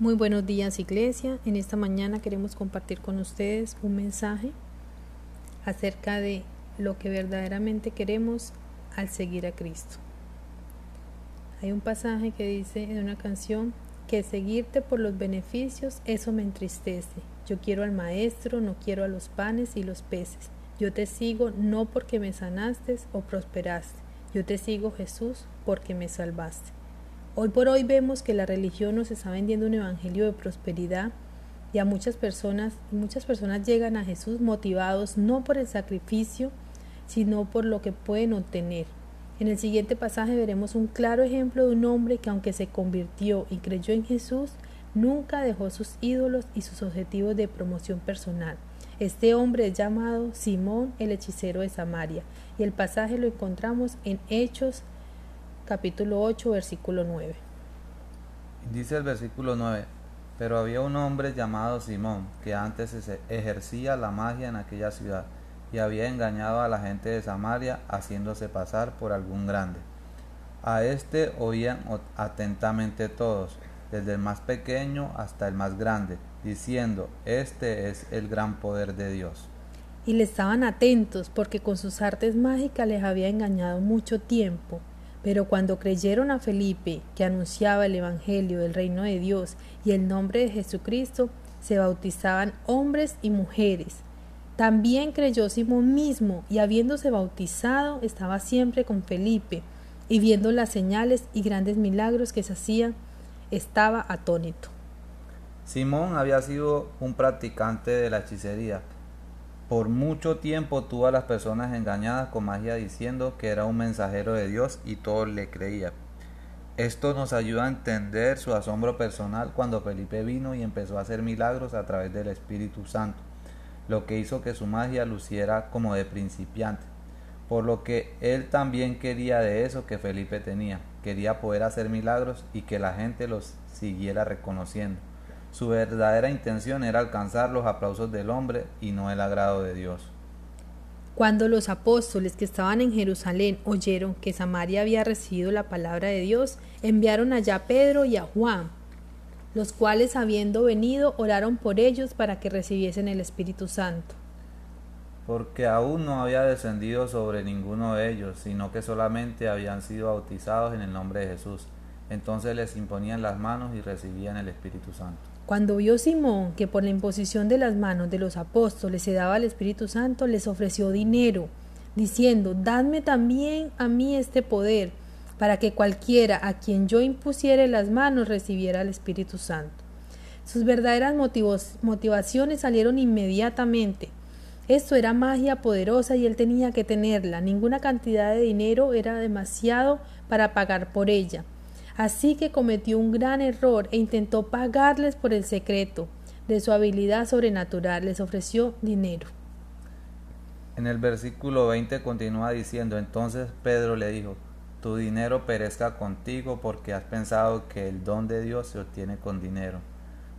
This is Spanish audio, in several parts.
Muy buenos días Iglesia. En esta mañana queremos compartir con ustedes un mensaje acerca de lo que verdaderamente queremos al seguir a Cristo. Hay un pasaje que dice en una canción que seguirte por los beneficios, eso me entristece. Yo quiero al Maestro, no quiero a los panes y los peces. Yo te sigo no porque me sanaste o prosperaste. Yo te sigo Jesús porque me salvaste. Hoy por hoy vemos que la religión nos está vendiendo un evangelio de prosperidad y a muchas personas, muchas personas llegan a Jesús motivados no por el sacrificio, sino por lo que pueden obtener. En el siguiente pasaje veremos un claro ejemplo de un hombre que aunque se convirtió y creyó en Jesús, nunca dejó sus ídolos y sus objetivos de promoción personal. Este hombre es llamado Simón el hechicero de Samaria y el pasaje lo encontramos en Hechos capítulo 8, versículo 9. Dice el versículo 9, pero había un hombre llamado Simón, que antes ejercía la magia en aquella ciudad, y había engañado a la gente de Samaria, haciéndose pasar por algún grande. A éste oían atentamente todos, desde el más pequeño hasta el más grande, diciendo, Este es el gran poder de Dios. Y le estaban atentos, porque con sus artes mágicas les había engañado mucho tiempo. Pero cuando creyeron a Felipe, que anunciaba el Evangelio del reino de Dios y el nombre de Jesucristo, se bautizaban hombres y mujeres. También creyó Simón mismo, y habiéndose bautizado, estaba siempre con Felipe, y viendo las señales y grandes milagros que se hacían, estaba atónito. Simón había sido un practicante de la hechicería, por mucho tiempo tuvo a las personas engañadas con magia diciendo que era un mensajero de Dios y todos le creían. Esto nos ayuda a entender su asombro personal cuando Felipe vino y empezó a hacer milagros a través del Espíritu Santo, lo que hizo que su magia luciera como de principiante, por lo que él también quería de eso que Felipe tenía, quería poder hacer milagros y que la gente los siguiera reconociendo. Su verdadera intención era alcanzar los aplausos del hombre y no el agrado de Dios. Cuando los apóstoles que estaban en Jerusalén oyeron que Samaria había recibido la palabra de Dios, enviaron allá a Pedro y a Juan, los cuales habiendo venido oraron por ellos para que recibiesen el Espíritu Santo. Porque aún no había descendido sobre ninguno de ellos, sino que solamente habían sido bautizados en el nombre de Jesús. Entonces les imponían las manos y recibían el Espíritu Santo. Cuando vio Simón que por la imposición de las manos de los apóstoles se daba el Espíritu Santo, les ofreció dinero, diciendo, Dadme también a mí este poder, para que cualquiera a quien yo impusiere las manos recibiera el Espíritu Santo. Sus verdaderas motivaciones salieron inmediatamente. Esto era magia poderosa y él tenía que tenerla. Ninguna cantidad de dinero era demasiado para pagar por ella. Así que cometió un gran error e intentó pagarles por el secreto de su habilidad sobrenatural. Les ofreció dinero. En el versículo 20 continúa diciendo, entonces Pedro le dijo, tu dinero perezca contigo porque has pensado que el don de Dios se obtiene con dinero.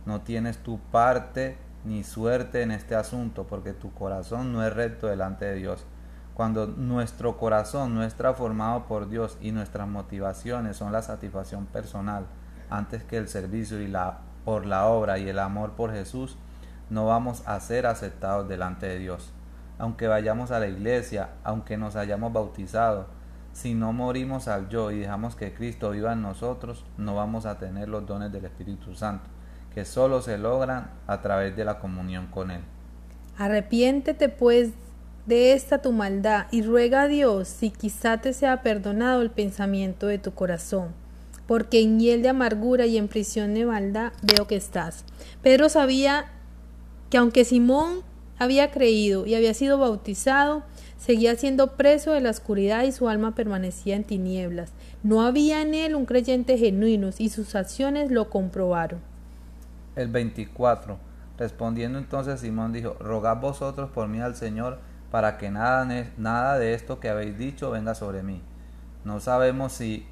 No tienes tu parte ni suerte en este asunto porque tu corazón no es recto delante de Dios. Cuando nuestro corazón no está formado por Dios y nuestras motivaciones son la satisfacción personal antes que el servicio y la por la obra y el amor por Jesús, no vamos a ser aceptados delante de Dios. Aunque vayamos a la iglesia, aunque nos hayamos bautizado, si no morimos al yo y dejamos que Cristo viva en nosotros, no vamos a tener los dones del Espíritu Santo, que solo se logran a través de la comunión con Él. Arrepiéntete pues de esta tu maldad y ruega a Dios si quizá te sea perdonado el pensamiento de tu corazón, porque en hiel de amargura y en prisión de maldad veo que estás. Pedro sabía que aunque Simón había creído y había sido bautizado, seguía siendo preso de la oscuridad y su alma permanecía en tinieblas. No había en él un creyente genuino y sus acciones lo comprobaron. El 24. Respondiendo entonces Simón dijo, Rogad vosotros por mí al Señor, para que nada, de esto que habéis dicho venga sobre mí. No sabemos si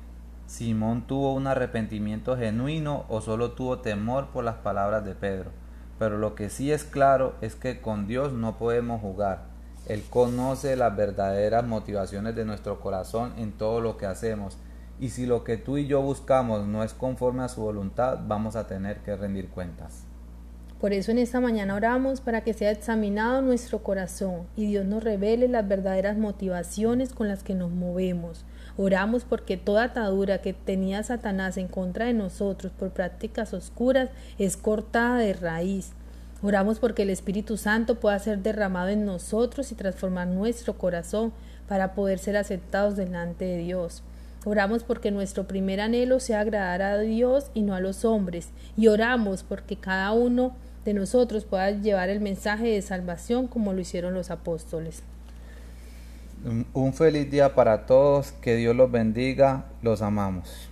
Simón tuvo un arrepentimiento genuino o solo tuvo temor por las palabras de Pedro. Pero lo que sí es claro es que con Dios no podemos jugar. Él conoce las verdaderas motivaciones de nuestro corazón en todo lo que hacemos Y si lo que tú y yo buscamos no es conforme a su voluntad, vamos a tener que rendir cuentas. Por eso en esta mañana oramos para que sea examinado nuestro corazón y Dios nos revele las verdaderas motivaciones con las que nos movemos. Oramos porque toda atadura que tenía Satanás en contra de nosotros por prácticas oscuras es cortada de raíz. Oramos porque el Espíritu Santo pueda ser derramado en nosotros y transformar nuestro corazón para poder ser aceptados delante de Dios. Oramos porque nuestro primer anhelo sea agradar a Dios y no a los hombres. Y oramos porque cada uno de nosotros pueda llevar el mensaje de salvación como lo hicieron los apóstoles. Un feliz día para todos, que Dios los bendiga, los amamos.